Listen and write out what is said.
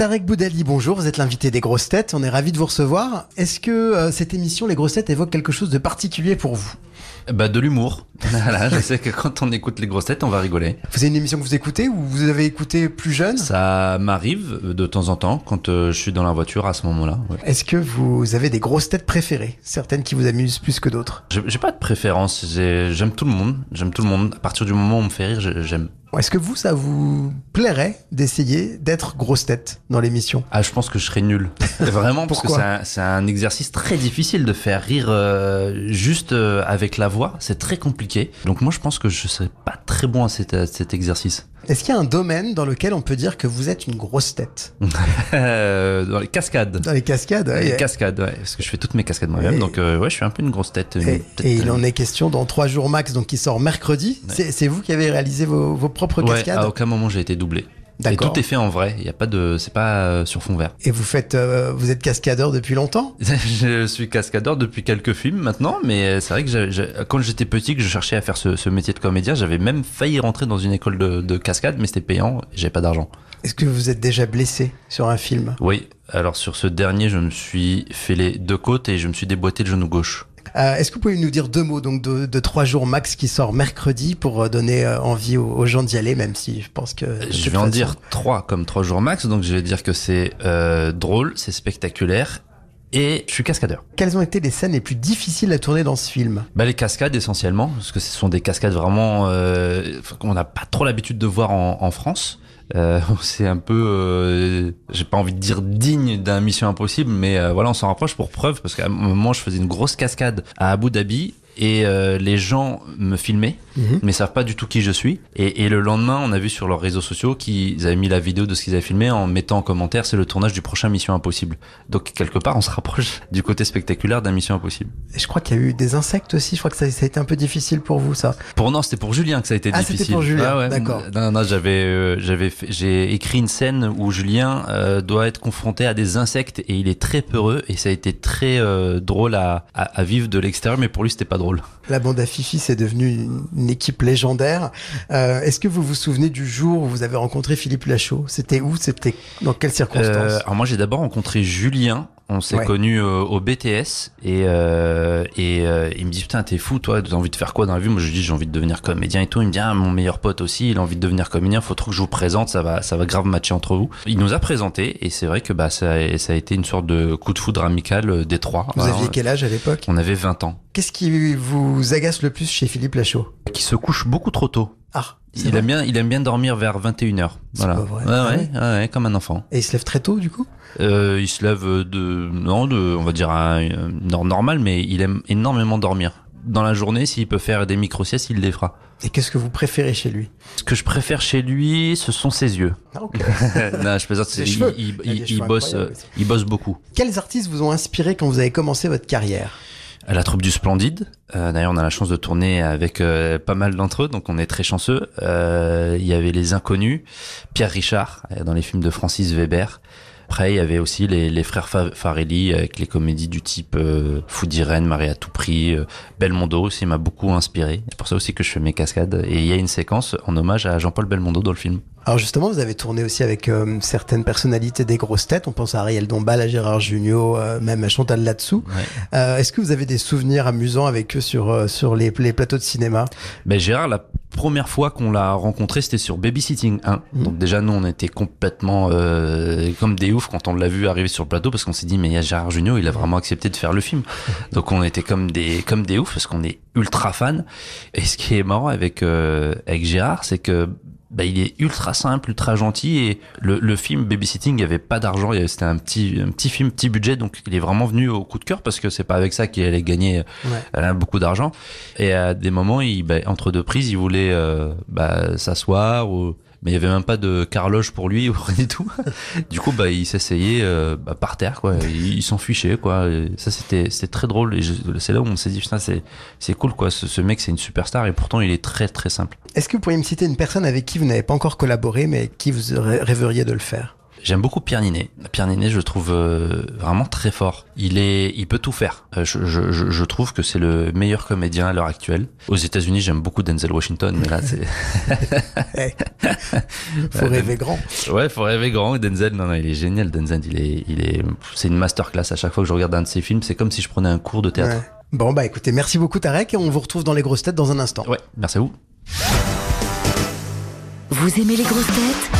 Tarek Boudali, bonjour, vous êtes l'invité des grosses têtes, on est ravi de vous recevoir. Est-ce que euh, cette émission, les grosses têtes, évoque quelque chose de particulier pour vous? Bah de l'humour. Voilà, je sais que quand on écoute les grosses têtes, on va rigoler. Vous avez une émission que vous écoutez ou vous avez écouté plus jeune? Ça m'arrive de temps en temps quand euh, je suis dans la voiture à ce moment-là. Ouais. Est-ce que vous avez des grosses têtes préférées? Certaines qui vous amusent plus que d'autres J'ai pas de préférence. J'aime tout le monde. J'aime tout le monde. À partir du moment où on me fait rire, j'aime. Est-ce que vous, ça vous plairait d'essayer d'être grosse tête dans l'émission? Ah, je pense que je serais nul. Vraiment, parce que c'est un, un, exercice très difficile de faire rire euh, juste euh, avec la voix. C'est très compliqué. Donc moi, je pense que je serais pas très bon à cet, à cet exercice. Est-ce qu'il y a un domaine dans lequel on peut dire que vous êtes une grosse tête euh, Dans les cascades. Dans les cascades, ouais. Les cascades, ouais. Parce que je fais toutes mes cascades moi-même. Donc, euh, ouais, je suis un peu une grosse tête. Une et, tête et, il en est question dans trois jours max, donc qui sort mercredi. Ouais. C'est vous qui avez réalisé vos, vos propres cascades À aucun moment j'ai été doublé. Et tout est fait en vrai. Il y a pas de, c'est pas euh, sur fond vert. Et vous faites, euh, vous êtes cascadeur depuis longtemps? Je suis cascadeur depuis quelques films maintenant, mais c'est vrai que quand j'étais petit, que je cherchais à faire ce, ce métier de comédien, j'avais même failli rentrer dans une école de, de cascade, mais c'était payant. J'avais pas d'argent. Est-ce que vous êtes déjà blessé sur un film? Oui. Alors sur ce dernier, je me suis fait les deux côtes et je me suis déboîté le genou gauche. Euh, Est-ce que vous pouvez nous dire deux mots donc de, de trois jours max qui sort mercredi pour donner euh, envie aux, aux gens d'y aller, même si je pense que je vais en dire trois comme trois jours max. Donc je vais dire que c'est euh, drôle, c'est spectaculaire et je suis cascadeur. Quelles ont été les scènes les plus difficiles à tourner dans ce film? Bah, Les cascades essentiellement, parce que ce sont des cascades vraiment euh, qu'on n'a pas trop l'habitude de voir en, en France. Euh, c'est un peu, euh, j'ai pas envie de dire digne d'un Mission Impossible, mais euh, voilà, on s'en rapproche pour preuve, parce qu'à un moment, je faisais une grosse cascade à Abu Dhabi et euh, les gens me filmaient, mm -hmm. mais savent pas du tout qui je suis. Et, et, le lendemain, on a vu sur leurs réseaux sociaux qu'ils avaient mis la vidéo de ce qu'ils avaient filmé en mettant en commentaire c'est le tournage du prochain Mission Impossible. Donc quelque part, on se rapproche du côté spectaculaire d'un Mission Impossible. Et je crois qu'il y a eu des insectes aussi. Je crois que ça, ça, a été un peu difficile pour vous, ça. Pour non, c'était pour Julien que ça a été ah, difficile. c'était pour Julien. Ah ouais. D'accord. Non, non, j'avais, euh, j'avais, j'ai écrit une scène où Julien euh, doit être confronté à des insectes et il est très peureux et ça a été très drôle à, à, à vivre de l'extérieur, mais pour lui, c'était pas drôle. La bande à Fifi, c'est devenu une, une, équipe légendaire. Euh, Est-ce que vous vous souvenez du jour où vous avez rencontré Philippe Lachaud? C'était où? C'était dans quelles circonstances? Euh, Alors moi, j'ai d'abord rencontré Julien. On s'est ouais. connus euh, au BTS et, euh, et euh, il me dit putain t'es fou toi t'as envie de faire quoi dans la vie? Moi je lui dis j'ai envie de devenir comédien et tout. Il me dit ah, mon meilleur pote aussi il a envie de devenir comédien. Faut trop que je vous présente ça va ça va grave matcher entre vous. Il nous a présenté et c'est vrai que bah ça, a, ça a été une sorte de coup de foudre amical des trois. Vous Alors, aviez quel âge à l'époque? on avait 20 ans. Qu'est-ce qui vous agace le plus chez Philippe Lachaud? Qui se couche beaucoup trop tôt ah il aime bien, il aime bien dormir vers 21h. Voilà. Pas vrai. Ah ouais, ouais, ouais, comme un enfant. Et il se lève très tôt, du coup? Euh, Il se lève de, non, de, on va dire un, une heure normale, mais il aime énormément dormir. Dans la journée, s'il peut faire des micro-siestes, il les fera. Et qu'est-ce que vous préférez chez lui? Ce que je préfère chez lui, ce sont ses yeux. Ah, okay. non, je plaisante. Il, il, il, il bosse, il bosse beaucoup. Quels artistes vous ont inspiré quand vous avez commencé votre carrière? La troupe du Splendide. Euh, D'ailleurs, on a la chance de tourner avec euh, pas mal d'entre eux, donc on est très chanceux. Euh, il y avait les Inconnus, Pierre Richard dans les films de Francis Weber. Après, il y avait aussi les, les frères Farelli avec les comédies du type euh, Fou d'Irène, Marie à tout prix, euh, Belmondo aussi m'a beaucoup inspiré. C'est pour ça aussi que je fais mes cascades. Et il y a une séquence en hommage à Jean-Paul Belmondo dans le film. Alors justement, vous avez tourné aussi avec euh, certaines personnalités des grosses têtes. On pense à Ariel Dombal, à Gérard Jugnot, euh, même à Chantal là-dessous. Ouais. Euh, Est-ce que vous avez des souvenirs amusants avec eux sur euh, sur les, les, plateaux de cinéma? Ben Gérard, la première fois qu'on l'a rencontré, c'était sur Babysitting 1. Mmh. Donc déjà, nous, on était complètement euh, comme des oufs quand on l'a vu arriver sur le plateau parce qu'on s'est dit, mais il y a Gérard Jugnot, il a vraiment accepté de faire le film. Donc on était comme des comme des oufs parce qu'on est ultra fan. Et ce qui est marrant avec euh, avec Gérard, c'est que bah, il est ultra simple, ultra gentil et le, le film Babysitting, il n'y avait pas d'argent, c'était un petit, un petit film, petit budget, donc il est vraiment venu au coup de cœur parce que c'est pas avec ça qu'il allait gagner ouais. beaucoup d'argent. Et à des moments, il, bah, entre deux prises, il voulait euh, bah, s'asseoir ou mais il y avait même pas de carloge pour lui ou rien du tout. du coup, bah, il s'essayait euh, bah, par terre, quoi. Il, il s'en fichait, quoi. Ça, c'était c'était très drôle. Et c'est là où on s'est dit, putain, c'est c'est cool, quoi. Ce, ce mec, c'est une superstar et pourtant, il est très très simple. Est-ce que vous pourriez me citer une personne avec qui vous n'avez pas encore collaboré, mais qui vous rê- rêveriez de le faire? J'aime beaucoup Pierre Ninet. Pierre Ninet, je le trouve euh, vraiment très fort. Il est, il peut tout faire. Euh, je, je, je- je trouve que c'est le meilleur comédien à l'heure actuelle. Aux États-Unis, j'aime beaucoup Denzel Washington, mais là, c'est Faut rêver grand. ouais, faut rêver grand. Et Denzel, non, non, il est génial. Denzel, il est, il est, c'est une masterclass. À chaque fois que je regarde un de ses films, c'est comme si je prenais un cours de théâtre. Ouais. Bon, bah écoutez, merci beaucoup Tarek et on vous retrouve dans les grosses têtes dans un instant. Ouais, merci à vous. Vous aimez les grosses têtes?